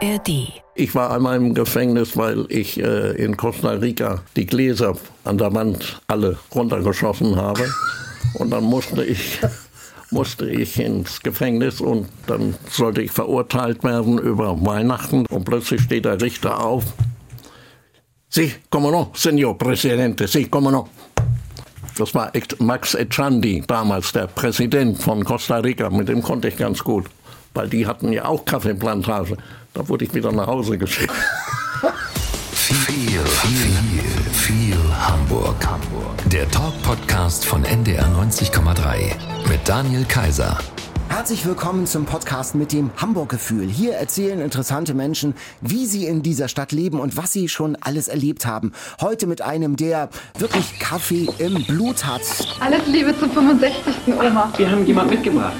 ARD. Ich war einmal im Gefängnis, weil ich äh, in Costa Rica die Gläser an der Wand alle runtergeschossen habe. Und dann musste ich, musste ich ins Gefängnis und dann sollte ich verurteilt werden über Weihnachten. Und plötzlich steht der Richter auf. Sí, como no, señor Presidente, sí, como no. Das war Max Echandi, damals der Präsident von Costa Rica. Mit dem konnte ich ganz gut, weil die hatten ja auch Kaffeeplantage. Da wurde ich wieder nach Hause geschickt. Viel, viel, viel Hamburg. Hamburg. Der Talk-Podcast von NDR 90,3 mit Daniel Kaiser. Herzlich willkommen zum Podcast mit dem Hamburg-Gefühl. Hier erzählen interessante Menschen, wie sie in dieser Stadt leben und was sie schon alles erlebt haben. Heute mit einem, der wirklich Kaffee im Blut hat. Alles Liebe zum 65. Oma. Wir haben jemand mitgebracht.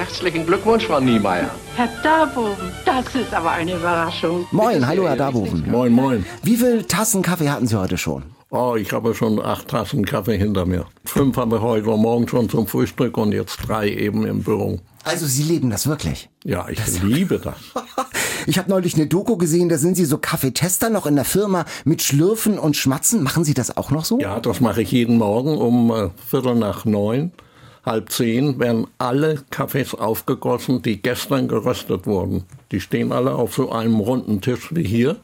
Herzlichen Glückwunsch, Frau Niemeyer. Herr Darboven, das ist aber eine Überraschung. Moin, hallo Herr Darboven. Moin, moin. Wie viel Tassen Kaffee hatten Sie heute schon? Oh, ich habe schon acht Tassen Kaffee hinter mir. Fünf haben wir heute Morgen schon zum Frühstück und jetzt drei eben im Büro. Also Sie leben das wirklich? Ja, ich liebe das. Ich habe neulich eine Doku gesehen, da sind Sie so Kaffeetester noch in der Firma mit Schlürfen und Schmatzen. Machen Sie das auch noch so? Ja, das mache ich jeden Morgen um äh, Viertel nach neun, halb zehn werden alle Kaffees aufgegossen, die gestern geröstet wurden. Die stehen alle auf so einem runden Tisch wie hier.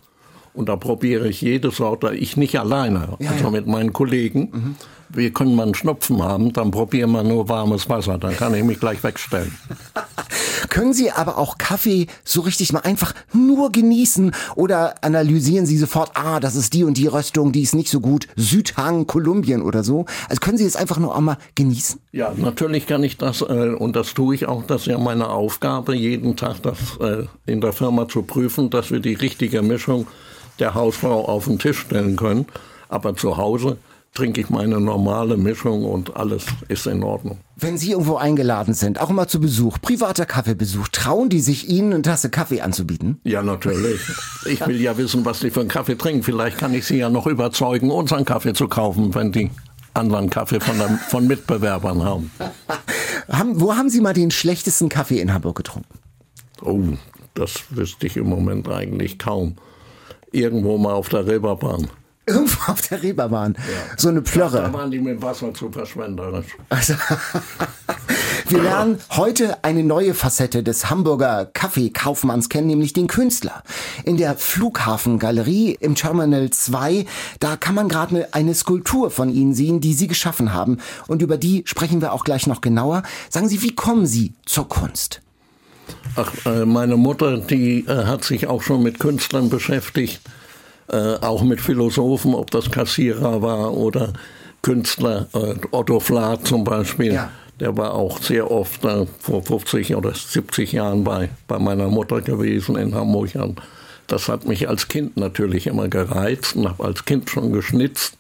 Und da probiere ich jede Sorte, ich nicht alleine, Ja, also ja. mit meinen Kollegen. Wir können mal einen Schnupfen haben, dann probieren wir nur warmes Wasser, dann kann ich mich gleich wegstellen. Können Sie aber auch Kaffee so richtig mal einfach nur genießen oder analysieren Sie sofort, ah, das ist die und die Röstung, die ist nicht so gut, Südhang, Kolumbien oder so? Also können Sie es einfach nur auch mal genießen? Ja, natürlich kann ich das, äh, und das tue ich auch, das ist ja meine Aufgabe, jeden Tag das äh, in der Firma zu prüfen, dass wir die richtige Mischung der Hausfrau auf den Tisch stellen können. Aber zu Hause trinke ich meine normale Mischung und alles ist in Ordnung. Wenn Sie irgendwo eingeladen sind, auch mal zu Besuch, privater Kaffeebesuch, trauen die sich Ihnen eine Tasse Kaffee anzubieten? Ja, natürlich. Ich will ja wissen, was die für einen Kaffee trinken. Vielleicht kann ich sie ja noch überzeugen, unseren Kaffee zu kaufen, wenn die anderen Kaffee von, der, von Mitbewerbern haben. Haben, wo haben Sie mal den schlechtesten Kaffee in Hamburg getrunken? Oh, das wüsste ich im Moment eigentlich kaum. Irgendwo mal auf der Reeperbahn. Irgendwo auf der Reeperbahn. So eine Da Plörre. waren die mit Wasser zu verschwenderisch. Also, wir lernen heute eine neue Facette des Hamburger Kaffeekaufmanns kennen, nämlich den Künstler. In der Flughafengalerie im Terminal 2, da kann man gerade eine, eine Skulptur von Ihnen sehen, die Sie geschaffen haben. Und über die sprechen wir auch gleich noch genauer. Sagen Sie, wie kommen Sie zur Kunst? Ach, äh, meine Mutter, die äh, hat sich auch schon mit Künstlern beschäftigt, äh, auch mit Philosophen, ob das Kassierer war oder Künstler, äh, Otto Flath zum Beispiel. Ja. Der war auch sehr oft äh, vor 50 oder 70 Jahren bei, bei meiner Mutter gewesen in Hamburg. Das hat mich als Kind natürlich immer gereizt und habe als Kind schon geschnitzt.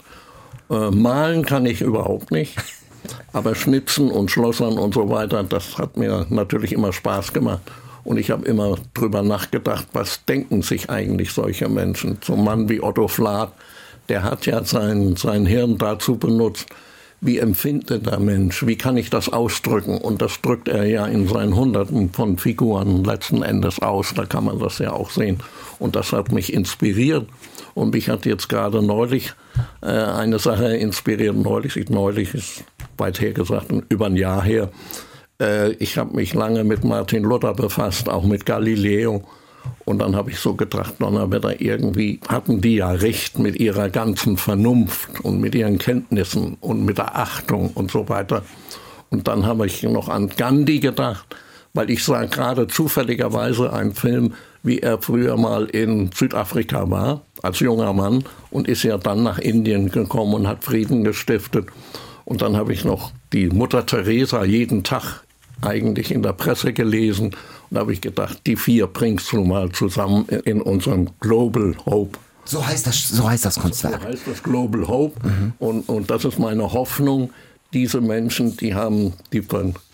Äh, malen kann ich überhaupt nicht. Aber Schnitzen und Schlossern und so weiter, das hat mir natürlich immer Spaß gemacht. Und ich habe immer drüber nachgedacht, was denken sich eigentlich solche Menschen? So ein Mann wie Otto Flath, der hat ja sein, sein Hirn dazu benutzt, wie empfindet der Mensch, wie kann ich das ausdrücken? Und das drückt er ja in seinen Hunderten von Figuren letzten Endes aus, da kann man das ja auch sehen. Und das hat mich inspiriert. Und mich hat jetzt gerade neulich äh, eine Sache inspiriert, neulich, neulich ist weit her gesagt, über ein Jahr her. Äh, ich habe mich lange mit Martin Luther befasst, auch mit Galileo. Und dann habe ich so gedacht, Donnerwetter, irgendwie hatten die ja recht mit ihrer ganzen Vernunft und mit ihren Kenntnissen und mit der Achtung und so weiter. Und dann habe ich noch an Gandhi gedacht, weil ich sah gerade zufälligerweise einen Film, wie er früher mal in Südafrika war, als junger Mann, und ist ja dann nach Indien gekommen und hat Frieden gestiftet. Und dann habe ich noch die Mutter Teresa jeden Tag eigentlich in der Presse gelesen. Und da habe ich gedacht, die vier bringst du mal zusammen in unserem Global Hope. So heißt das, so heißt das So Kunstwerk. heißt das Global Hope. Und, und das ist meine Hoffnung, diese Menschen, die haben, die,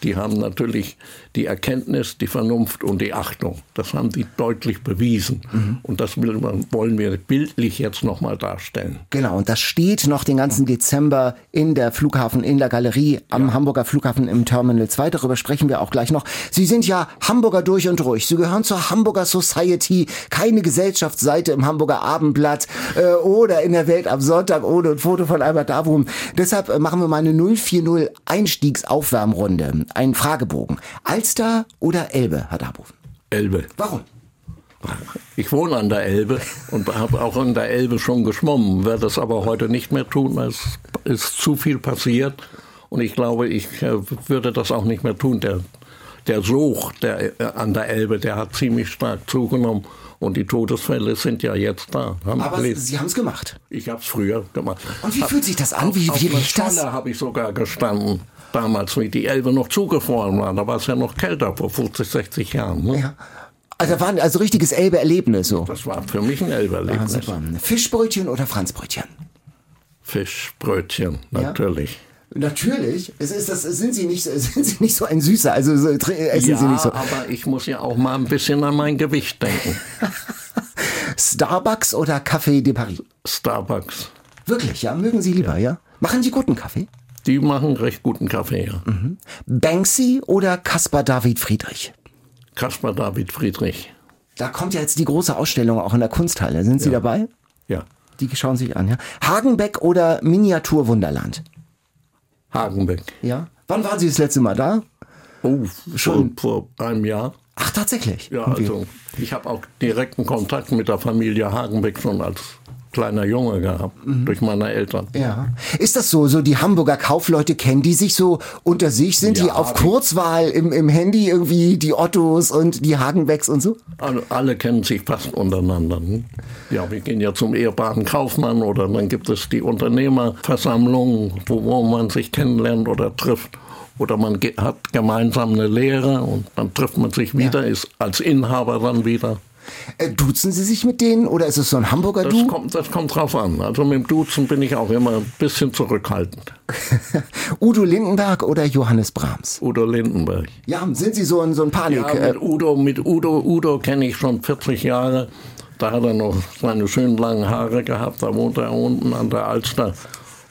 die haben natürlich die Erkenntnis, die Vernunft und die Achtung. Das haben die deutlich bewiesen. Mhm. Und das wollen wir bildlich jetzt nochmal darstellen. Genau, und das steht noch den ganzen Dezember in der Flughafen, in der Galerie am ja. Hamburger Flughafen im Terminal 2. Darüber sprechen wir auch gleich noch. Sie sind ja Hamburger durch und durch. Sie gehören zur Hamburger Society, keine Gesellschaftsseite im Hamburger Abendblatt äh, oder in der Welt am Sonntag ohne ein Foto von Albert Davum. Deshalb äh, machen wir mal eine 040 Einstiegsaufwärmrunde. Ein Fragebogen. Alster oder Elbe, Herr Darboven? Elbe. Warum? Ich wohne an der Elbe und habe auch an der Elbe schon geschwommen, werde das aber heute nicht mehr tun. Es ist zu viel passiert und ich glaube, ich äh, würde das auch nicht mehr tun. Der, der Such der, äh, an der Elbe, der hat ziemlich stark zugenommen und die Todesfälle sind ja jetzt da. Aber Sie haben es gemacht. Ich habe es früher gemacht. Und wie fühlt sich das an? Wie, wie riecht das? habe ich sogar gestanden damals, wie die Elbe noch zugefroren war. Da war es ja noch kälter vor 50, 60 Jahren. Ne? Ja. Also war also richtiges Elbe-Erlebnis so. Das war für mich ein Elbe-Erlebnis. Ah, Fischbrötchen oder Franzbrötchen? Fischbrötchen, natürlich. Ja. Natürlich. Es ist das, sind Sie nicht, sind Sie nicht so ein Süßer? Also so, essen ja, Sie nicht so. aber ich muss ja auch mal ein bisschen an mein Gewicht denken. Starbucks oder Café de Paris? Starbucks. Wirklich, ja? Mögen Sie lieber, ja? ja? Machen Sie guten Kaffee? Die machen recht guten Kaffee, ja. Mhm. Banksy oder Caspar David Friedrich? Caspar David Friedrich. Da kommt ja jetzt die große Ausstellung auch in der Kunsthalle. Sind Sie ja. dabei? Ja. Die schauen sich an, ja. Hagenbeck oder Miniaturwunderland? Hagenbeck. Ja. Wann waren Sie das letzte Mal da? Oh, schon vor einem Jahr. Ach, tatsächlich? Ja, also ich habe auch direkten Kontakt mit der Familie Hagenbeck schon als kleiner Junge gehabt, mhm. durch meine Eltern. Ja. Ist das so, so die Hamburger Kaufleute kennen die sich so unter sich? Sind ja, die auf Kurzwahl im, im Handy irgendwie die Ottos und die Hagenbecks und so? Alle, alle kennen sich fast untereinander. Hm? Ja, wir gehen ja zum ehrbaren Kaufmann oder dann gibt es die Unternehmerversammlung, wo, wo man sich kennenlernt oder trifft oder man hat gemeinsam eine Lehre und dann trifft man sich wieder, ja. ist als Inhaber dann wieder. Äh, duzen Sie sich mit denen oder ist es so ein Hamburger das Du? Kommt, das kommt drauf an. Also mit dem Duzen bin ich auch immer ein bisschen zurückhaltend. Udo Lindenberg oder Johannes Brahms? Udo Lindenberg. Ja, sind Sie so ein, so ein Panik? Ja, mit äh, Udo, mit Udo, Udo kenne ich schon 40 Jahre. Da hat er noch seine schönen langen Haare gehabt. Da wohnt er unten an der Alster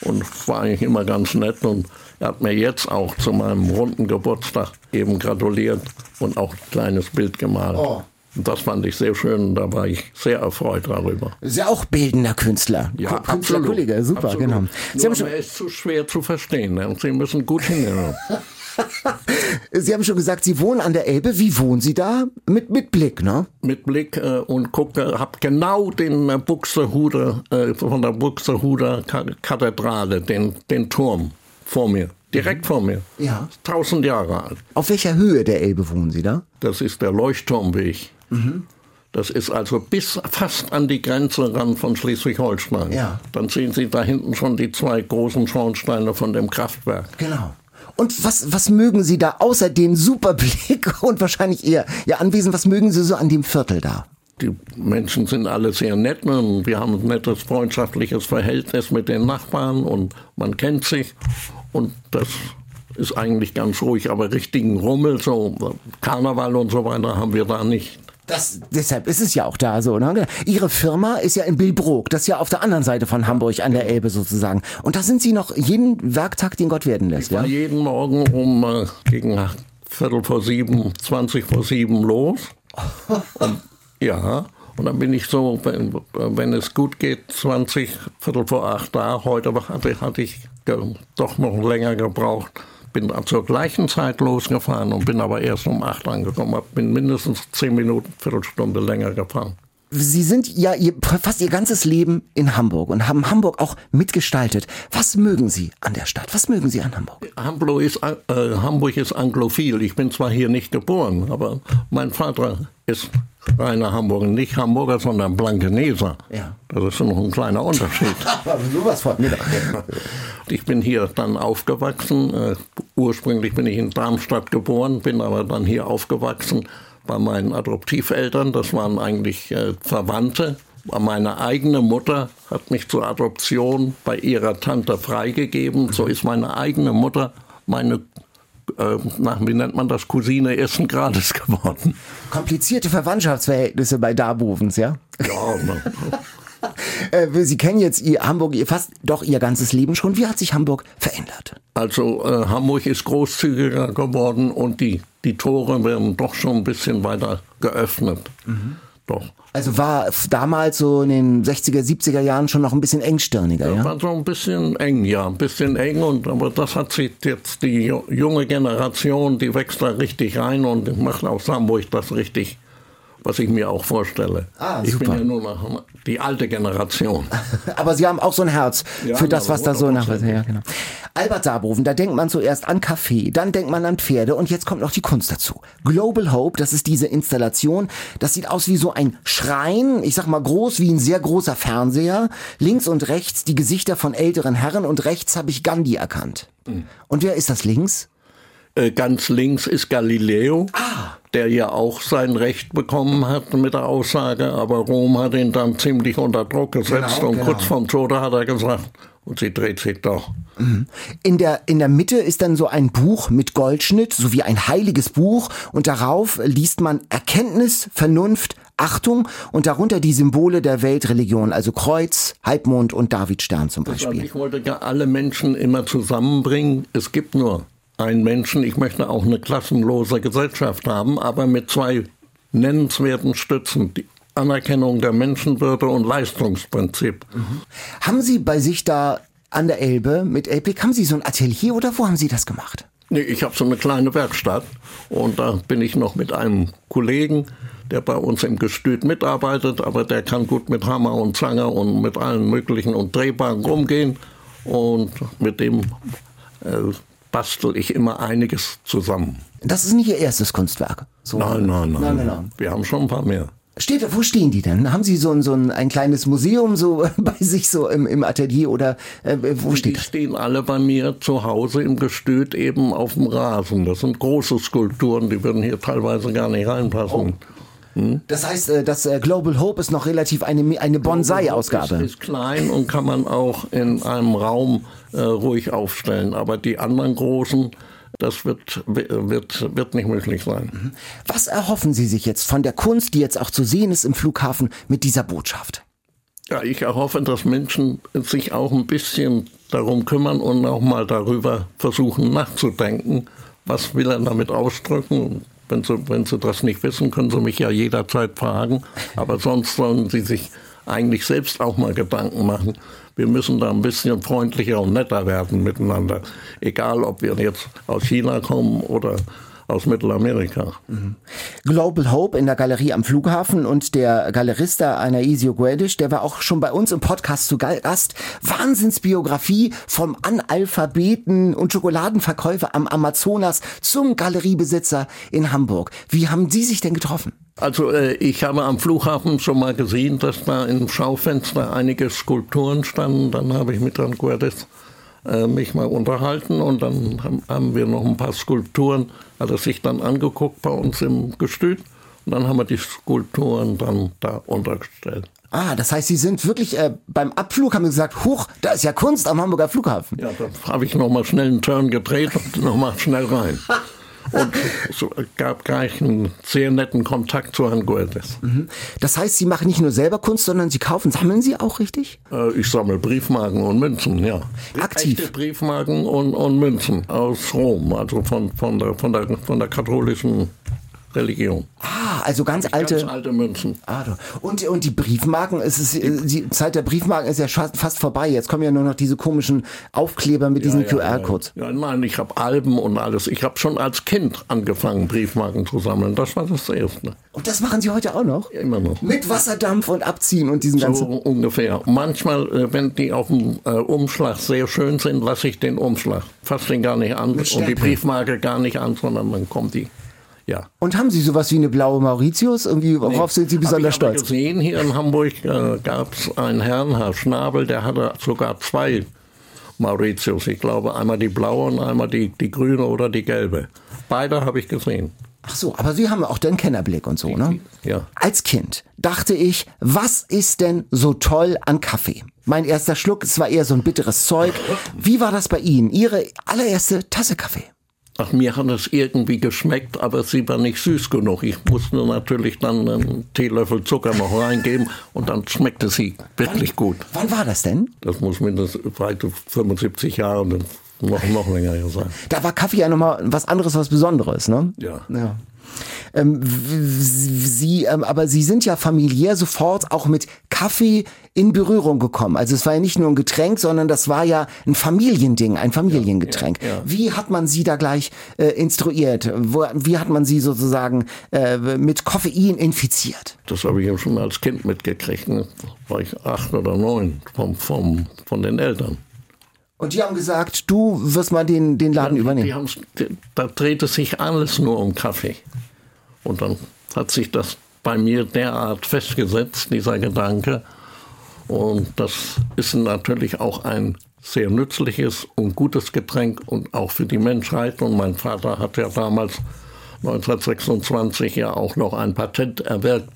und war eigentlich immer ganz nett. Und er hat mir jetzt auch zu meinem runden Geburtstag eben gratuliert und auch ein kleines Bild gemalt. Oh. Das fand ich sehr schön, da war ich sehr erfreut darüber. Ist ja auch bildender Künstler. Ja, Künstler, Kollege, super, absolut. genau. Sie Nur, er ist zu schwer zu verstehen ne? und Sie müssen gut hinhören. Sie haben schon gesagt, Sie wohnen an der Elbe. Wie wohnen Sie da? Mit, mit Blick, ne? Mit Blick äh, und gucke, hab genau den äh, Buxtehuder, äh, von der Buxtehuder Kathedrale, den, den Turm vor mir. Direkt vor mir. Ja. Tausend Jahre alt. Auf welcher Höhe der Elbe wohnen Sie da? Das ist der Leuchtturmweg. Mhm. Das ist also bis fast an die Grenze ran von Schleswig-Holstein. Ja. Dann sehen Sie da hinten schon die zwei großen Schornsteine von dem Kraftwerk. Genau. Und was, was mögen Sie da außer dem Superblick und wahrscheinlich Ihr, Ihr Anwesen, was mögen Sie so an dem Viertel da? Die Menschen sind alle sehr nett und wir haben ein nettes freundschaftliches Verhältnis mit den Nachbarn und man kennt sich und das ist eigentlich ganz ruhig, aber richtigen Rummel, so Karneval und so weiter haben wir da nicht. Das, deshalb ist es ja auch da so. Ne? Ihre Firma ist ja in Billbrook, das ist ja auf der anderen Seite von Hamburg an der Elbe sozusagen. Und da sind Sie noch jeden Werktag, den Gott werden lässt. Ich war ja? jeden Morgen um äh, gegen Viertel vor sieben, zwanzig vor sieben los. Und, ja, und dann bin ich so, wenn, wenn es gut geht, 20, Viertel vor acht da. Heute hatte, hatte ich doch noch länger gebraucht bin zur gleichen Zeit losgefahren und bin aber erst um acht angekommen. Bin mindestens zehn Minuten, Viertelstunde länger gefahren. Sie sind ja ihr, fast Ihr ganzes Leben in Hamburg und haben Hamburg auch mitgestaltet. Was mögen Sie an der Stadt? Was mögen Sie an Hamburg? Hamburg ist, äh, Hamburg ist anglophil. Ich bin zwar hier nicht geboren, aber mein Vater ist reiner Hamburger. Nicht Hamburger, sondern Blankeneser. Ja. Das ist noch ein kleiner Unterschied. sowas von mir. Ich bin hier dann aufgewachsen. Äh, ursprünglich bin ich in Darmstadt geboren, bin aber dann hier aufgewachsen bei meinen Adoptiveltern. Das waren eigentlich äh, Verwandte Meine eigene Mutter hat mich zur Adoption bei ihrer Tante freigegeben. So ist meine eigene Mutter meine äh, nach, wie nennt man das, Cousine ersten Grades geworden. Komplizierte Verwandtschaftsverhältnisse bei Darbovens, ja? Ja, ne. Sie kennen jetzt ihr Hamburg ihr fast doch Ihr ganzes Leben schon. Wie hat sich Hamburg verändert? Also äh, Hamburg ist großzügiger geworden und die, die Tore werden doch schon ein bisschen weiter geöffnet. Mhm. Doch. Also war damals so in den 60er, 70er Jahren schon noch ein bisschen engstirniger, ja? ja? War so ein bisschen eng, ja, ein bisschen eng und aber das hat sich jetzt die junge Generation, die wächst da richtig rein und macht aus Hamburg das richtig was ich mir auch vorstelle. Ah, ich bin ja nur noch die alte Generation. Aber Sie haben auch so ein Herz ja, für das, was da so nach. Ja, genau. Albert Sabroven, da denkt man zuerst an Kaffee, dann denkt man an Pferde und jetzt kommt noch die Kunst dazu. Global Hope, das ist diese Installation, das sieht aus wie so ein Schrein, ich sag mal groß wie ein sehr großer Fernseher. Links und rechts die Gesichter von älteren Herren und rechts habe ich Gandhi erkannt. Mhm. Und wer ist das links? Äh, ganz links ist Galileo, ah. Der ja auch sein Recht bekommen hat mit der Aussage, aber Rom hat ihn dann ziemlich unter Druck gesetzt genau, und genau. kurz vorm Tode hat er gesagt, und sie dreht sich doch. Mhm. In der, in der Mitte ist dann so ein Buch mit Goldschnitt, so wie ein heiliges Buch, und darauf liest man Erkenntnis, Vernunft, Achtung und darunter die Symbole der Weltreligion, also Kreuz, Halbmond und Davidstern zum Beispiel. Ich wollte ja alle Menschen immer zusammenbringen. Es gibt nur einen Menschen. Ich möchte auch eine klassenlose Gesellschaft haben, aber mit zwei nennenswerten Stützen. Die Anerkennung der Menschenwürde und Leistungsprinzip. Mhm. Haben Sie bei sich da an der Elbe mit Elbig, haben Sie so ein Atelier oder wo haben Sie das gemacht? Nee, ich habe so eine kleine Werkstatt und da bin ich noch mit einem Kollegen, der bei uns im Gestüt mitarbeitet, aber der kann gut mit Hammer und Zange und mit allen möglichen und Drehbaren rumgehen und mit dem äh, bastel ich immer einiges zusammen. Das ist nicht Ihr erstes Kunstwerk? So. Nein, nein, nein, nein, nein, nein. Wir haben schon ein paar mehr. Steht, wo stehen die denn? Haben Sie so ein, so ein, ein kleines Museum so bei sich so im, im Atelier oder äh, wo steht die das? Die stehen alle bei mir zu Hause im Gestüt eben auf dem Rasen. Das sind große Skulpturen, die würden hier teilweise gar nicht reinpassen. Oh. Hm? Das heißt, äh, das äh, Global Hope ist noch relativ eine, eine Bonsai-Ausgabe. Ist, ist klein und kann man auch in einem Raum äh, ruhig aufstellen. Aber die anderen großen, das wird, wird, wird nicht möglich sein. Mhm. Was erhoffen Sie sich jetzt von der Kunst, die jetzt auch zu sehen ist im Flughafen, mit dieser Botschaft? Ja, ich erhoffe, dass Menschen sich auch ein bisschen darum kümmern und auch mal darüber versuchen nachzudenken, was will er damit ausdrücken, wenn Sie, wenn Sie das nicht wissen, können Sie mich ja jederzeit fragen. Aber sonst sollen Sie sich eigentlich selbst auch mal Gedanken machen. Wir müssen da ein bisschen freundlicher und netter werden miteinander. Egal, ob wir jetzt aus China kommen oder aus Mittelamerika. Mhm. Global Hope in der Galerie am Flughafen und der Galerista Anaisio Guedes, der war auch schon bei uns im Podcast zu Gast. Wahnsinnsbiografie vom Analphabeten und Schokoladenverkäufer am Amazonas zum Galeriebesitzer in Hamburg. Wie haben Sie sich denn getroffen? Also äh, ich habe am Flughafen schon mal gesehen, dass da im Schaufenster einige Skulpturen standen. Dann habe ich mit Herrn Guedes äh, mich mal unterhalten und dann haben, haben wir noch ein paar Skulpturen, hat er sich dann angeguckt bei uns im Gestüt und dann haben wir die Skulpturen dann da untergestellt. Ah, das heißt, Sie sind wirklich äh, beim Abflug haben Sie gesagt, huch, da ist ja Kunst am Hamburger Flughafen. Ja, da habe ich nochmal schnell einen Turn gedreht und nochmal schnell rein. und es gab gleich einen sehr netten Kontakt zu Herrn Guedes. Mhm. Das heißt, Sie machen nicht nur selber Kunst, sondern Sie kaufen, sammeln Sie auch richtig? Äh, ich sammle Briefmarken und Münzen, ja. Aktiv? Echte Briefmarken und, und Münzen aus Rom, also von, von, der, von, der, von der katholischen Religion. Ah, also ganz alte. Ganz alte Münzen. Ah, und, und die Briefmarken, es ist, die Zeit der Briefmarken ist ja fast vorbei. Jetzt kommen ja nur noch diese komischen Aufkleber mit diesen ja, QR-Codes. Ja, ja, nein, ich habe Alben und alles. Ich habe schon als Kind angefangen, Briefmarken zu sammeln. Das war das Erste. Und das machen Sie heute auch noch? Ja, immer noch. Mit Wasserdampf und Abziehen und diesen ganzen. So ungefähr. Manchmal, äh, wenn die auf dem äh, Umschlag sehr schön sind, lasse ich den Umschlag. Fasse den gar nicht an und die Briefmarke gar nicht an, sondern dann kommt die ja. Und haben Sie sowas wie eine blaue Mauritius? Irgendwie, worauf nee, sind Sie besonders stolz? Ich gesehen, hier in Hamburg äh, gab es einen Herrn, Herr Schnabel, der hatte sogar zwei Mauritius. Ich glaube, einmal die blaue und einmal die, die grüne oder die gelbe. Beide habe ich gesehen. Ach so, aber Sie haben auch den Kennerblick und so, ne? Ja. Als Kind dachte ich, was ist denn so toll an Kaffee? Mein erster Schluck, es war eher so ein bitteres Zeug. Wie war das bei Ihnen? Ihre allererste Tasse Kaffee? Ach, mir hat es irgendwie geschmeckt, aber sie war nicht süß genug. Ich musste natürlich dann einen Teelöffel Zucker noch reingeben und dann schmeckte sie wirklich gut. Wann war das denn? Das muss mindestens weit 75 Jahre und noch, noch länger sein. Da war Kaffee ja nochmal was anderes, was Besonderes, ne? Ja. Ja. Ähm, Sie, ähm, aber Sie sind ja familiär sofort auch mit Kaffee in Berührung gekommen. Also es war ja nicht nur ein Getränk, sondern das war ja ein Familiending, ein Familiengetränk. Wie hat man Sie da gleich äh, instruiert? Wo, wie hat man Sie sozusagen äh, mit Koffein infiziert? Das habe ich ja schon als Kind mitgekriegt. Ne? War ich acht oder neun vom, vom, von den Eltern. Und die haben gesagt, du wirst mal den, den Laden Die übernehmen. da drehte sich alles nur um Kaffee. Und dann hat sich das bei mir derart festgesetzt, dieser Gedanke. Und das ist natürlich auch ein sehr nützliches und gutes Getränk und auch für die Menschheit. Und mein Vater hat ja damals 1926 ja auch noch ein Patent erwirkt,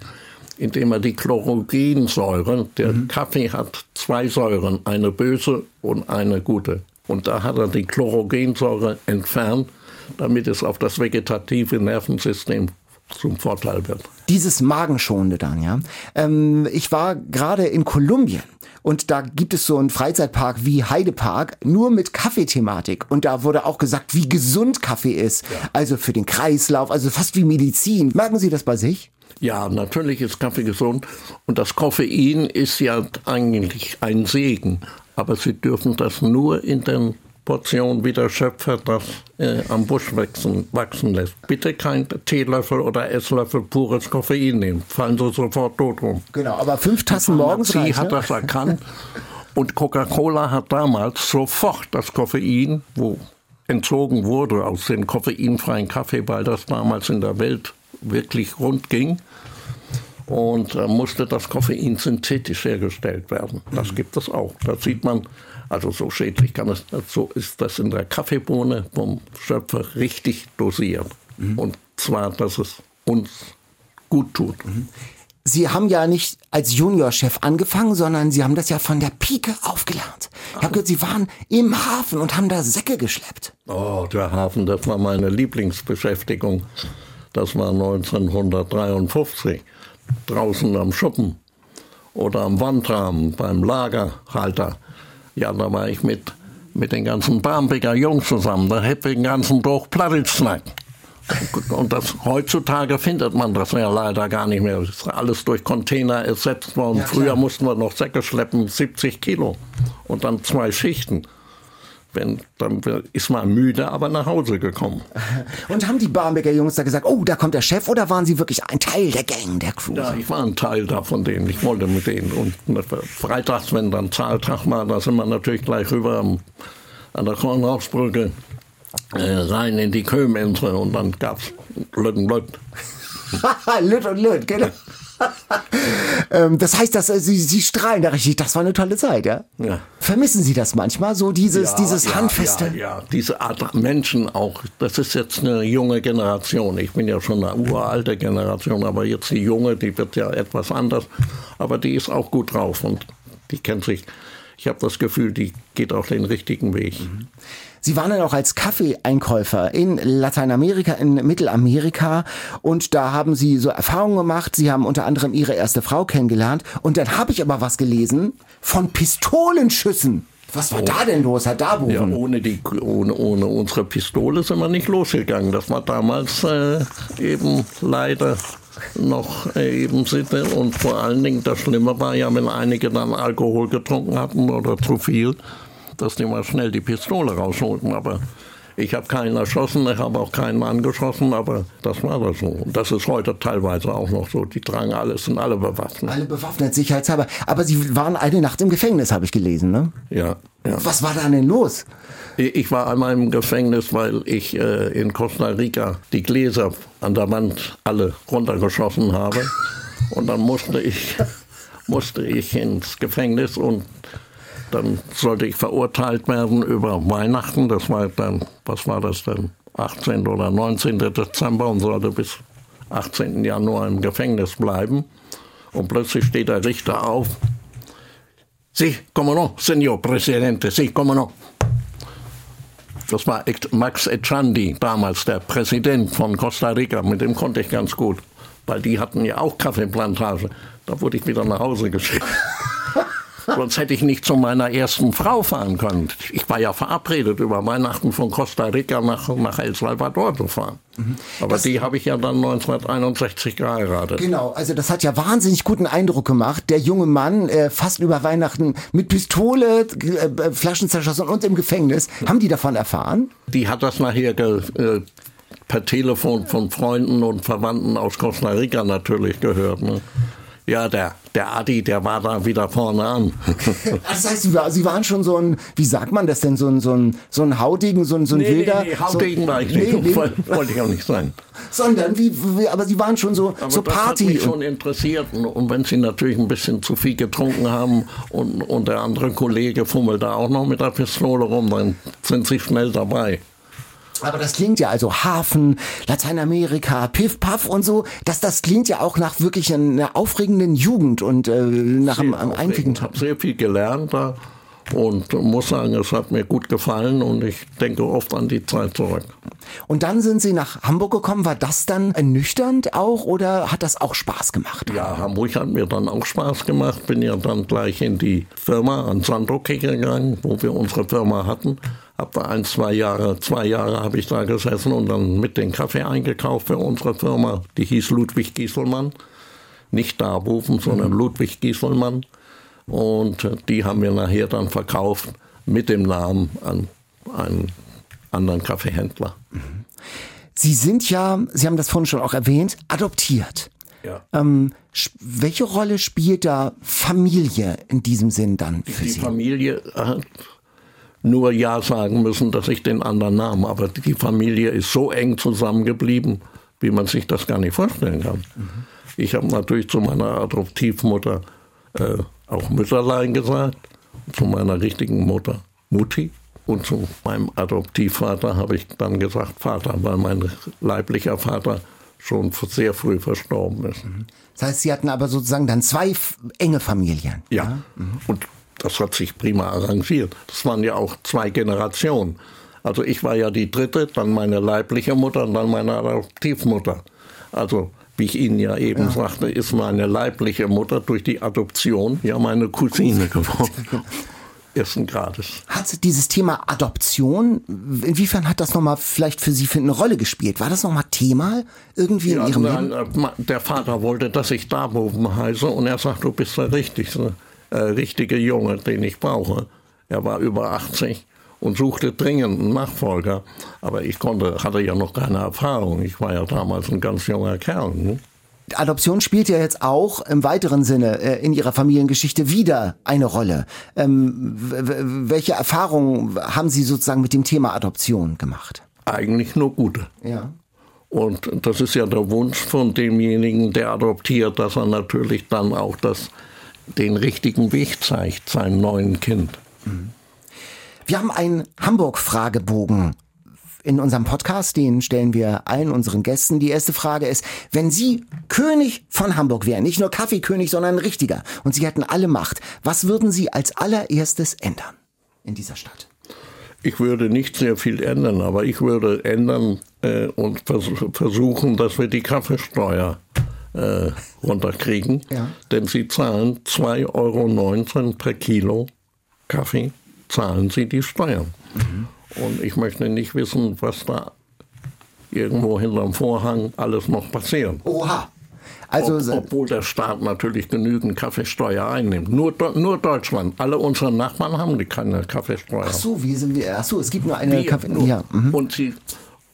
indem er die Chlorogensäure, der Kaffee hat zwei Säuren, eine böse und eine gute. Und da hat er die Chlorogensäure entfernt, damit es auf das vegetative Nervensystem zum Vorteil wird. Dieses Magenschonende dann, ja. Ähm, ich war gerade in Kolumbien und da gibt es so einen Freizeitpark wie Heidepark, nur mit Kaffeethematik. Und da wurde auch gesagt, wie gesund Kaffee ist. Also für den Kreislauf, also fast wie Medizin. Merken Sie das bei sich? Ja, natürlich ist Kaffee gesund und das Koffein ist ja eigentlich ein Segen. Aber Sie dürfen das nur in den Portionen, wie der Schöpfer das äh, am Busch wachsen, wachsen lässt. Bitte kein Teelöffel oder Esslöffel pures Koffein nehmen. Fallen Sie sofort tot um. Genau, aber fünf Tassen morgens Sie hat das erkannt und Coca-Cola hat damals sofort das Koffein, wo entzogen wurde aus dem koffeinfreien Kaffee, weil das damals in der Welt wirklich rund ging. Und da musste das Koffein synthetisch hergestellt werden. Das gibt es auch. Da sieht man, also so schädlich kann es, so ist das in der Kaffeebohne vom Schöpfer richtig dosiert. Und zwar, dass es uns gut tut. Sie haben ja nicht als Juniorchef angefangen, sondern Sie haben das ja von der Pike aufgelernt. Ich habe gehört, Sie waren im Hafen und haben da Säcke geschleppt. Oh, der Hafen, das war meine Lieblingsbeschäftigung. Das war 1953. Draußen am Schuppen oder am Wandrahmen beim Lagerhalter. Ja, da war ich mit, mit den ganzen Barmbeker Jungs zusammen. Da hätte ich den ganzen Tag Plattitschnack. Und das, heutzutage findet man das ja leider gar nicht mehr. Das ist alles durch Container ersetzt worden. Früher mussten wir noch Säcke schleppen, 70 Kilo. Und dann zwei Schichten. Wenn, dann ist man müde, aber nach Hause gekommen. Und haben die Barmbeker Jungs da gesagt, oh, da kommt der Chef oder waren Sie wirklich ein Teil der Gang, der Crew? Ja, ich war ein Teil da von denen. Ich wollte mit denen. Und freitags, wenn dann Zahltag war, da sind wir natürlich gleich rüber an der Kornhausbrücke äh, rein in die Köhminsel und dann gab's Lütten Lütt. Lüt und Lüt, genau. ähm, das heißt, dass äh, Sie, Sie strahlen da richtig. Das war eine tolle Zeit, ja? Ja. Vermissen Sie das manchmal, so dieses, Ja, dieses ja, Handfeste? Ja, ja, diese Art Menschen auch. Das ist jetzt eine junge Generation. Ich bin ja schon eine uralte Generation, aber jetzt die junge, die wird ja etwas anders. Aber die ist auch gut drauf und die kennt sich. Ich habe das Gefühl, die geht auch den richtigen Weg. Sie waren dann auch als Kaffeeeinkäufer in Lateinamerika, in Mittelamerika und da haben Sie so Erfahrungen gemacht. Sie haben unter anderem Ihre erste Frau kennengelernt und dann habe ich aber was gelesen von Pistolenschüssen. Was war da denn los, Herr Ja, Darboven? ohne, die, ohne, ohne unsere Pistole sind wir nicht losgegangen. Das war damals äh, eben leider noch äh, eben Sitte. Und vor allen Dingen, das Schlimme war ja, wenn einige dann Alkohol getrunken hatten oder zu viel, dass die mal schnell die Pistole rausholten. Aber ich habe keinen erschossen, ich habe auch keinen angeschossen, aber das war das so. Und das ist heute teilweise auch noch so. Die tragen alles, sind alle bewaffnet. Alle bewaffnet, sicherheitshalber. Aber Sie waren eine Nacht im Gefängnis, habe ich gelesen, ne? Ja, ja. Was war da denn los? Ich war einmal im Gefängnis, weil ich äh, in Costa Rica die Gläser an der Wand alle runtergeschossen habe. Und dann musste ich, musste ich ins Gefängnis und dann sollte ich verurteilt werden über Weihnachten. Das war dann, was war das denn? 18. oder 19. Dezember und sollte bis 18. Januar im Gefängnis bleiben. Und plötzlich steht der Richter auf. Sie, come no, Senor Presidente, Sie, come no. Das war Max Echandi, damals der Präsident von Costa Rica. Mit dem konnte ich ganz gut, weil die hatten ja auch Kaffeeplantage. Da wurde ich wieder nach Hause geschickt. Sonst hätte ich nicht zu meiner ersten Frau fahren können. Ich war ja verabredet, über Weihnachten von Costa Rica nach, nach El Salvador zu fahren. Mhm. Aber das, die habe ich ja dann 1961 geheiratet. Genau, also das hat ja wahnsinnig guten Eindruck gemacht. Der junge Mann, äh, fast über Weihnachten mit Pistole, äh, Flaschen zerschossen und im Gefängnis. Haben die davon erfahren? Die hat das nachher äh, per Telefon von Freunden und Verwandten aus Costa Rica natürlich gehört. Ne? Ja, der, der Adi, der war da wieder vorne an. das heißt, Sie, war, Sie waren schon so ein, wie sagt man das denn, so ein, so ein, so ein Hautigen, so ein, so ein nee, wilder? Nee, nee, Hautigen so, war ich nicht, nee, wollte ich auch nicht sein. Sondern, wie, wie, aber Sie waren schon so, aber so das Party. Das hat mich schon interessiert und wenn Sie natürlich ein bisschen zu viel getrunken haben und, und der andere Kollege fummelt da auch noch mit der Pistole rum, dann sind Sie schnell dabei. Aber das klingt ja also Hafen, Lateinamerika, Piff, Puff und so. Das, das klingt ja auch nach wirklich einer aufregenden Jugend und äh, nach einem, einem einzigen. Ich habe sehr viel gelernt da und muss sagen, es hat mir gut gefallen und ich denke oft an die Zeit zurück. Und dann sind Sie nach Hamburg gekommen. War das dann ernüchternd auch oder hat das auch Spaß gemacht? Ja, Hamburg hat mir dann auch Spaß gemacht. Bin ja dann gleich in die Firma an Sandocke gegangen, wo wir unsere Firma hatten. Hab da ein, zwei Jahre, zwei Jahre habe ich da gesessen und dann mit den Kaffee eingekauft für unsere Firma. Die hieß Ludwig Gieselmann. Nicht Darboven, sondern mhm. Ludwig Gieselmann. Und die haben wir nachher dann verkauft mit dem Namen an einen anderen Kaffeehändler. Sie sind ja, Sie haben das vorhin schon auch erwähnt, adoptiert. Ja. Ähm, welche Rolle spielt da Familie in diesem Sinn dann für die Sie? Die Familie hat nur Ja sagen müssen, dass ich den anderen nahm. Aber die Familie ist so eng zusammengeblieben, wie man sich das gar nicht vorstellen kann. Mhm. Ich habe natürlich zu meiner Adoptivmutter äh, auch Mütterlein gesagt, zu meiner richtigen Mutter Mutti. Und zu meinem Adoptivvater habe ich dann gesagt Vater, weil mein leiblicher Vater schon sehr früh verstorben ist. Mhm. Das heißt, Sie hatten aber sozusagen dann zwei enge Familien. Ja, ja? Mhm. und das hat sich prima arrangiert. Das waren ja auch zwei Generationen. Also ich war ja die dritte, dann meine leibliche Mutter und dann meine Adoptivmutter. Also wie ich Ihnen ja eben ja. sagte, ist meine leibliche Mutter durch die Adoption ja meine Cousine geworden. Ersten Grades. Hat dieses Thema Adoption, inwiefern hat das nochmal vielleicht für Sie eine Rolle gespielt? War das nochmal Thema irgendwie ja, in Ihrem nein, Leben? Der Vater wollte, dass ich Darboven heiße und er sagt, du bist der richtigste, äh, richtige Junge, den ich brauche. Er war über 80 und suchte dringend einen Nachfolger. Aber ich konnte, hatte ja noch keine Erfahrung. Ich war ja damals ein ganz junger Kerl. Ne? Adoption spielt ja jetzt auch im weiteren Sinne äh, in Ihrer Familiengeschichte wieder eine Rolle. Ähm, welche Erfahrungen haben Sie sozusagen mit dem Thema Adoption gemacht? Eigentlich nur gute. Ja. Und das ist ja der Wunsch von demjenigen, der adoptiert, dass er natürlich dann auch das, den richtigen Weg zeigt seinem neuen Kind. Mhm. Wir haben einen Hamburg-Fragebogen in unserem Podcast, den stellen wir allen unseren Gästen. Die erste Frage ist, wenn Sie König von Hamburg wären, nicht nur Kaffeekönig, sondern ein richtiger, und Sie hätten alle Macht, was würden Sie als allererstes ändern in dieser Stadt? Ich würde nicht sehr viel ändern, aber ich würde ändern äh, und vers versuchen, dass wir die Kaffeesteuer äh, runterkriegen. Ja. Denn sie zahlen 2,19 Euro per Kilo Kaffee zahlen sie die Steuern. Mhm. Und ich möchte nicht wissen, was da irgendwo hinterm Vorhang alles noch passiert. Oha. Also, Ob, obwohl der Staat natürlich genügend Kaffeesteuer einnimmt. Nur, nur Deutschland. Alle unsere Nachbarn haben die keine Kaffeesteuer. Ach so, wie sind wir? Ach so, es gibt nur eine Kaffeesteuer. Ja. Mhm. Und, sie,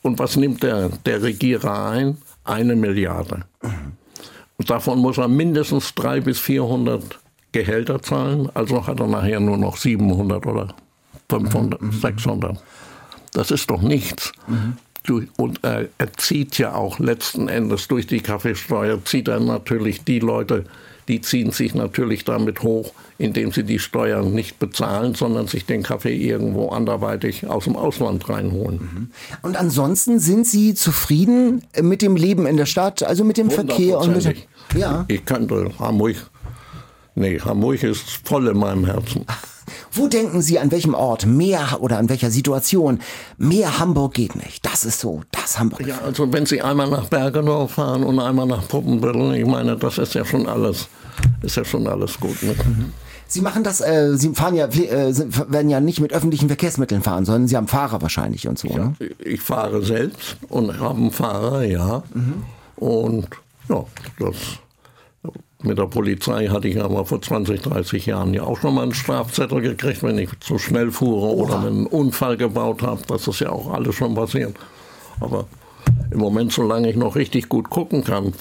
und was nimmt der, der Regierer ein? Eine Milliarde. Und davon muss er mindestens 300 bis 400 Gehälter zahlen, also hat er nachher nur noch 700 oder 500, mhm. 600. Das ist doch nichts. Mhm. Und er, er zieht ja auch letzten Endes durch die Kaffeesteuer, zieht er natürlich die Leute, die ziehen sich natürlich damit hoch, indem sie die Steuern nicht bezahlen, sondern sich den Kaffee irgendwo anderweitig aus dem Ausland reinholen. Mhm. Und ansonsten sind Sie zufrieden mit dem Leben in der Stadt, also mit dem Verkehr und mit ja. Ich könnte Hamburg. Nee, Hamburg ist voll in meinem Herzen. Wo denken Sie, an welchem Ort, mehr oder an welcher Situation, mehr Hamburg geht nicht? Das ist so, das Hamburg. Ja, also wenn Sie einmal nach Bergedorf fahren und einmal nach Puppenbüttel, ich meine, das ist ja schon alles, ist ja schon alles gut. Ne? Mhm. Sie machen das, äh, Sie fahren ja, äh, werden ja nicht mit öffentlichen Verkehrsmitteln fahren, sondern Sie haben Fahrer wahrscheinlich und so, ja, ne? Ich fahre selbst und habe einen Fahrer, ja. Mhm. Und ja, das mit der Polizei hatte ich aber vor 20, 30 Jahren ja auch schon mal einen Strafzettel gekriegt, wenn ich zu schnell fuhre Oha. oder einen Unfall gebaut habe. Das ist ja auch alles schon passiert. Aber im Moment, solange ich noch richtig gut gucken kann,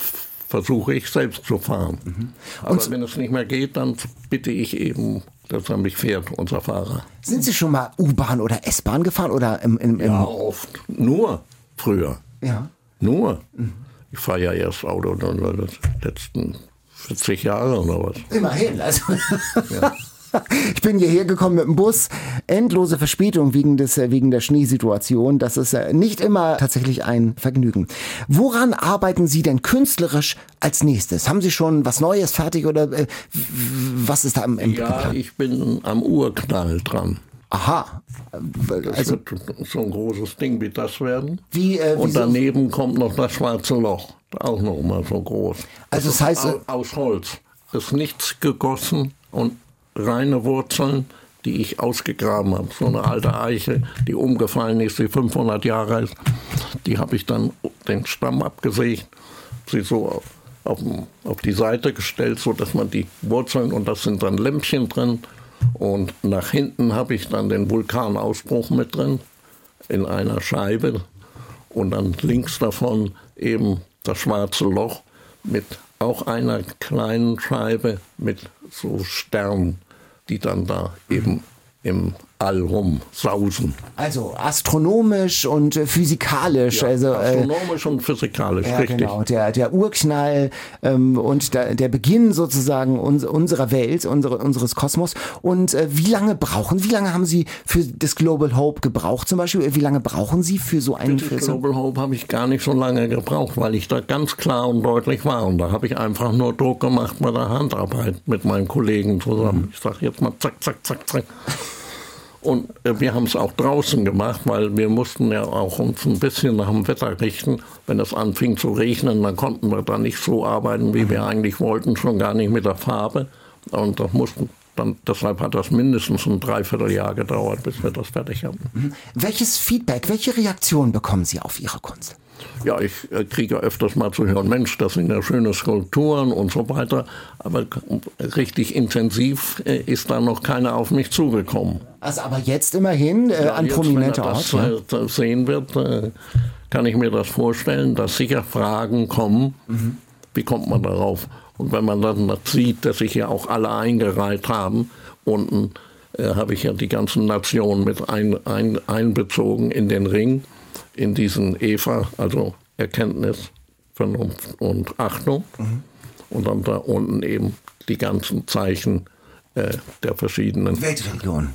versuche ich selbst zu fahren. Mhm. Aber wenn es nicht mehr geht, dann bitte ich eben, dass er mich fährt, unser Fahrer. Sind Sie schon mal U-Bahn oder S-Bahn gefahren oder im, im, im Ja, oft. Nur früher. Ja. Nur. Mhm. Ich fahre ja erst Auto in den letzten 40 Jahre oder was. Immerhin, also. Ja. Ich bin hierher gekommen mit dem Bus. Endlose Verspätung wegen, des, äh, wegen der Schneesituation. Das ist äh, nicht immer tatsächlich ein Vergnügen. Woran arbeiten Sie denn künstlerisch als nächstes? Haben Sie schon was Neues fertig oder äh, was ist da im, im Ja, Plan? ich bin am Urknall dran. Aha. Das also, wird so ein großes Ding wie das werden. Wie, äh, Und daneben kommt noch das schwarze Loch. Auch noch mal so groß. Also das, das heißt. Aus, aus Holz. Ist nichts gegossen und reine Wurzeln, die ich ausgegraben habe. So eine alte Eiche, die umgefallen ist, die 500 Jahre ist. Die habe ich dann den Stamm abgesägt, sie so auf, auf die Seite gestellt, so dass man die Wurzeln und das sind dann Lämpchen drin und nach hinten habe ich dann den Vulkanausbruch mit drin in einer Scheibe und dann links davon eben das schwarze Loch mit auch einer kleinen Scheibe mit so Sternen, die dann da eben im All rum sausen. Also astronomisch und äh, physikalisch. Ja, also, äh, astronomisch äh, und physikalisch, ja, richtig. Genau, der, der Urknall ähm, und der, der Beginn sozusagen uns, unserer Welt, unsere, unseres Kosmos. Und äh, wie lange brauchen, wie lange haben Sie für das Global Hope gebraucht zum Beispiel? Wie lange brauchen Sie für so einen... Für das Global Hope habe ich gar nicht so lange gebraucht, weil ich da ganz klar und deutlich war. Und da habe ich einfach nur Druck gemacht bei der Handarbeit mit meinen Kollegen zusammen. Ich sage jetzt mal zack, zack, zack, zack. Und äh, wir haben es auch draußen gemacht, weil wir mussten ja auch uns ein bisschen nach dem Wetter richten. Wenn es anfing zu regnen, dann konnten wir da nicht so arbeiten, wie wir eigentlich wollten, schon gar nicht mit der Farbe. Und das mussten dann, deshalb hat das mindestens ein Dreivierteljahr gedauert, bis wir das fertig haben. Mhm. Welches Feedback, welche Reaktion bekommen Sie auf Ihre Kunst? Ja, ich äh, kriege öfters mal zu hören, Mensch, das sind ja schöne Skulpturen und so weiter. Aber richtig intensiv äh, ist da noch keiner auf mich zugekommen. Also aber jetzt immerhin äh, ja, an prominenter Ort. Wenn er das, äh, sehen wird, äh, kann ich mir das vorstellen, dass sicher Fragen kommen. Mhm. Wie kommt man darauf? Und wenn man dann sieht, dass sich ja auch alle eingereiht haben, unten äh, habe ich ja die ganzen Nationen mit ein, ein, einbezogen in den Ring in diesen EVA, also Erkenntnis, Vernunft und Achtung. Mhm. Und dann da unten eben die ganzen Zeichen äh, der verschiedenen Weltreligionen.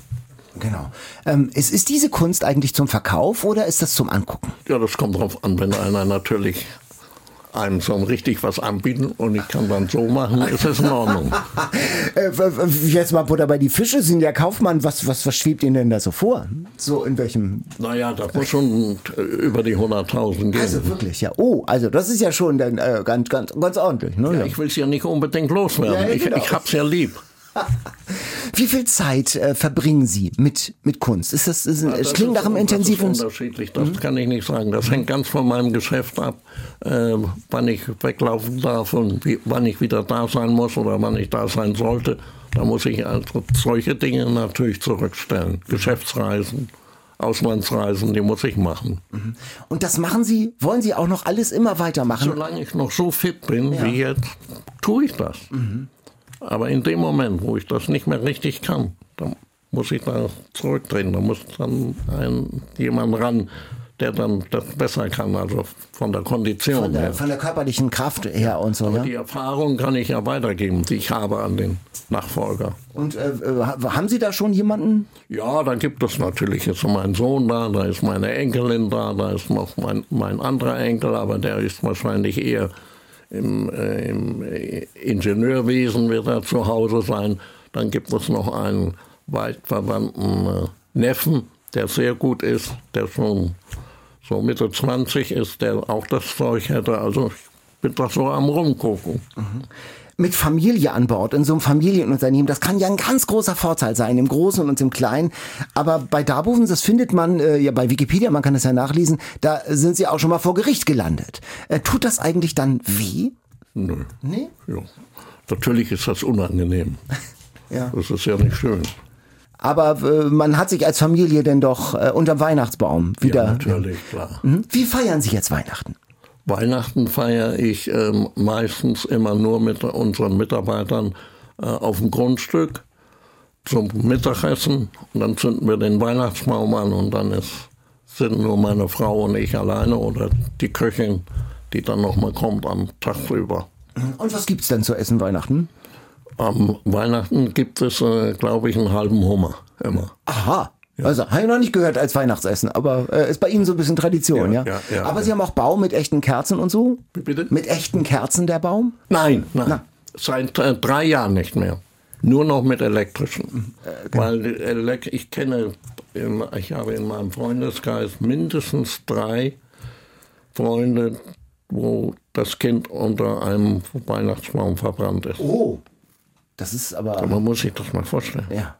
Genau. Ähm, ist, ist diese Kunst eigentlich zum Verkauf oder ist das zum Angucken? Ja, das kommt drauf an, wenn einer natürlich einem so richtig was anbieten und ich kann dann so machen, ist das in Ordnung. Äh, jetzt mal Butter bei die Fische, sind ja Kaufmann, was, was, was schwebt Ihnen denn da so vor? So in welchem? Naja, da muss schon über die 100.000 gehen. Also wirklich, ja. Oh, also das ist ja schon dann, äh, ganz, ganz, ganz ordentlich. Ne? Ja, ich will es ja nicht unbedingt loswerden. Ja, ja, genau. Ich, ich hab's ja lieb. Wie viel Zeit äh, verbringen Sie mit, mit Kunst? Ist das, ist, ja, das klingt nach einem intensiven... Das ist unterschiedlich, das mhm. kann ich nicht sagen. Das hängt ganz von meinem Geschäft ab, äh, wann ich weglaufen darf und wie, wann ich wieder da sein muss oder wann ich da sein sollte. Da muss ich also solche Dinge natürlich zurückstellen. Geschäftsreisen, Auslandsreisen, die muss ich machen. Mhm. Und das machen Sie, wollen Sie auch noch alles immer weitermachen? Solange ich noch so fit bin ja. wie jetzt, tue ich das. Mhm. Aber in dem Moment, wo ich das nicht mehr richtig kann, dann muss ich da zurücktreten. Da muss dann ein, jemand ran, der dann das besser kann, also von der Kondition Von der, her. von der körperlichen Kraft her und so. Aber Ja? die Erfahrung kann ich ja weitergeben, die ich habe an den Nachfolger. Und äh, äh, haben Sie da schon jemanden? Ja, da gibt es natürlich jetzt mein Sohn da, da ist meine Enkelin da, da ist noch mein, mein anderer Enkel, aber der ist wahrscheinlich eher im, äh, im äh, Ingenieurwesen wird er zu Hause sein. Dann gibt es noch einen weit verwandten äh, Neffen, der sehr gut ist, der schon so Mitte 20 ist, der auch das Zeug hätte. Also ich bin da so am rumgucken. Mit Familie an Bord in so einem Familienunternehmen, das kann ja ein ganz großer Vorteil sein, im Großen und im Kleinen. Aber bei Darboven, das findet man äh, ja bei Wikipedia, man kann das ja nachlesen, da sind sie auch schon mal vor Gericht gelandet. Äh, tut das eigentlich dann weh? Nö. Nee? Ja. Natürlich ist das unangenehm. Ja. Das ist ja nicht schön. Aber äh, man hat sich als Familie denn doch äh, unterm Weihnachtsbaum wieder. Ja, natürlich, klar. Mhm. Wie feiern Sie jetzt Weihnachten? Weihnachten feiere ich ähm, meistens immer nur mit unseren Mitarbeitern äh, auf dem Grundstück zum Mittagessen und dann zünden wir den Weihnachtsbaum an und dann ist, sind nur meine Frau und ich alleine oder die Köchin, die dann nochmal kommt am Tag drüber. Und was gibt's denn zu essen Weihnachten? Am Weihnachten gibt es, äh, glaube ich, einen halben Hummer immer. Aha. Also, habe ich noch nicht gehört als Weihnachtsessen, aber äh, ist bei Ihnen so ein bisschen Tradition, ja? Ja, ja, ja, aber ja. Sie haben auch Baum mit echten Kerzen und so? Bitte? Mit echten Kerzen der Baum? Nein, nein. Na. Seit äh, drei Jahren nicht mehr. Nur noch mit elektrischen. Weil die Elek ich kenne, ich habe in meinem Freundeskreis mindestens drei Freunde, wo das Kind unter einem Weihnachtsbaum verbrannt ist. Oh. Das ist aber. Man muss sich das mal vorstellen. Ja.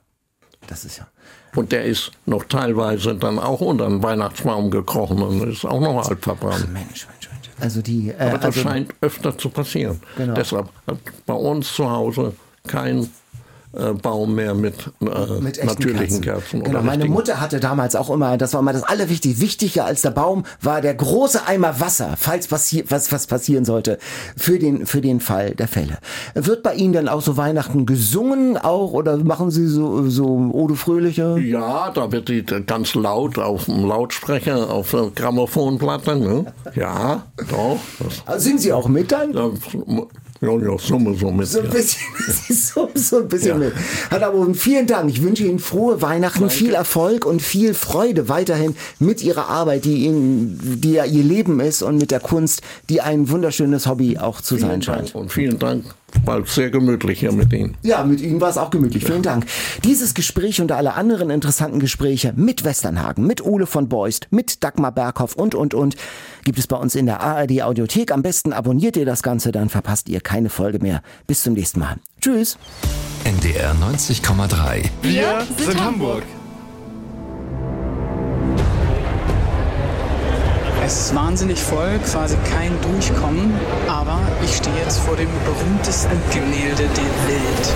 Das ist ja. Und der ist noch teilweise dann auch unter den Weihnachtsbaum gekrochen und ist auch noch halb verbrannt. Mensch, Mensch, Mensch. Also die. Äh, Aber das also, scheint öfter zu passieren. Genau. Deshalb hat bei uns zu Hause kein äh, Baum mehr mit, äh, mit natürlichen Kerzen. Kerzen. Genau, meine richtigen. Mutter hatte damals auch immer, das war immer das Allerwichtigste, wichtiger als der Baum war der große Eimer Wasser, falls passiert was was passieren sollte für den für den Fall der Fälle. Wird bei Ihnen dann auch so Weihnachten gesungen auch oder machen Sie so so Ode Fröhliche? Ja, da wird die ganz laut auf dem Lautsprecher, auf der Grammophonplatte. Ne? Ja, doch. Also Singen Sie auch mit dann? da, ja, ja, summe so mit. So ein bisschen, so, so ein bisschen Ja. mit. Herr Daboven, vielen Dank. Ich wünsche Ihnen frohe Weihnachten, viel Erfolg und viel Freude weiterhin mit Ihrer Arbeit, die Ihnen, die ja Ihr Leben ist und mit der Kunst, die ein wunderschönes Hobby auch zu sein Vielen scheint. Dank und vielen Dank. War sehr gemütlich hier mit Ihnen. Ja, mit Ihnen war es auch gemütlich. Vielen Dank. Dieses Gespräch und alle anderen interessanten Gespräche mit Westernhagen, mit Ole von Beust, mit Dagmar Berghoff und, und, und gibt es bei uns in der ARD Audiothek. Am besten abonniert ihr das Ganze, dann verpasst ihr keine Folge mehr. Bis zum nächsten Mal. Tschüss. NDR 90,3. Wir sind Hamburg. Es ist wahnsinnig voll, quasi kein Durchkommen, aber ich stehe jetzt vor dem berühmtesten Gemälde der Welt.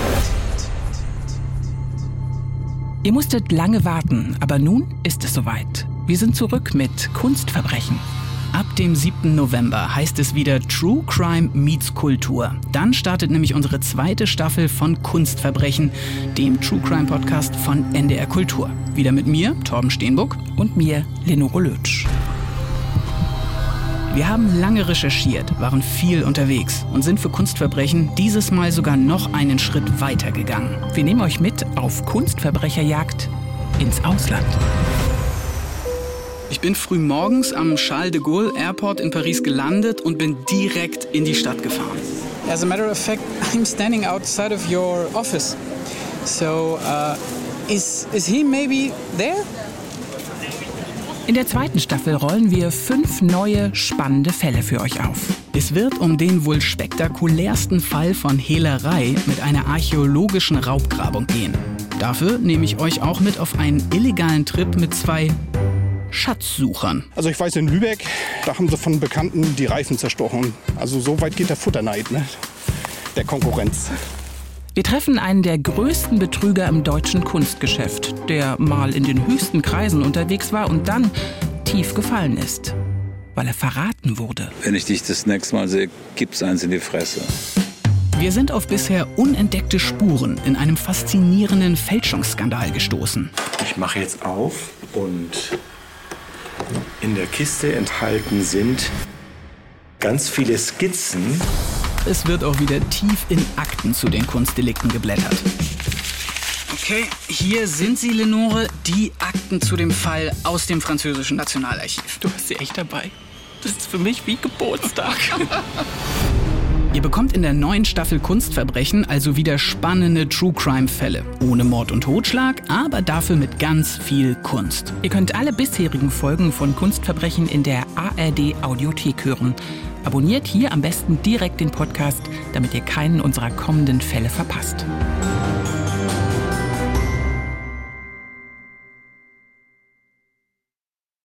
Ihr musstet lange warten, aber nun ist es soweit. Wir sind zurück mit Kunstverbrechen. Ab dem 7. November heißt es wieder True Crime meets Kultur. Dann startet nämlich unsere zweite Staffel von Kunstverbrechen, dem True Crime Podcast von NDR Kultur. Wieder mit mir, Torben Steenbuck, und mir, Lenore Lötsch. Wir haben lange recherchiert, waren viel unterwegs und sind für Kunstverbrechen dieses Mal sogar noch einen Schritt weiter gegangen. Wir nehmen euch mit auf Kunstverbrecherjagd ins Ausland. Ich bin früh morgens am Charles de Gaulle Airport in Paris gelandet und bin direkt in die Stadt gefahren. As a matter of fact, I'm standing outside of your office. So, uh, is, is he maybe there? In der zweiten Staffel rollen wir fünf neue, spannende Fälle für euch auf. Es wird um den wohl spektakulärsten Fall von Hehlerei mit einer archäologischen Raubgrabung gehen. Dafür nehme ich euch auch mit auf einen illegalen Trip mit zwei Schatzsuchern. Also ich weiß, in Lübeck, da haben sie von Bekannten die Reifen zerstochen. Also so weit geht der Futterneid, ne? Der Konkurrenz. Wir treffen einen der größten Betrüger im deutschen Kunstgeschäft, der mal in den höchsten Kreisen unterwegs war und dann tief gefallen ist, weil er verraten wurde. Wenn ich dich das nächste Mal sehe, gibt's eins in die Fresse. Wir sind auf bisher unentdeckte Spuren in einem faszinierenden Fälschungsskandal gestoßen. Ich mache jetzt auf und In der Kiste enthalten sind ganz viele Skizzen. Es wird auch wieder tief in Akten zu den Kunstdelikten geblättert. Okay, hier sind sie, Lenore, die Akten zu dem Fall aus dem französischen Nationalarchiv. Du hast sie echt dabei. Das ist für mich wie Geburtstag. Ihr bekommt in der neuen Staffel Kunstverbrechen also wieder spannende True Crime Fälle. Ohne Mord und Totschlag, aber dafür mit ganz viel Kunst. Ihr könnt alle bisherigen Folgen von Kunstverbrechen in der ARD Audiothek hören. Abonniert hier am besten direkt den Podcast, damit ihr keinen unserer kommenden Fälle verpasst.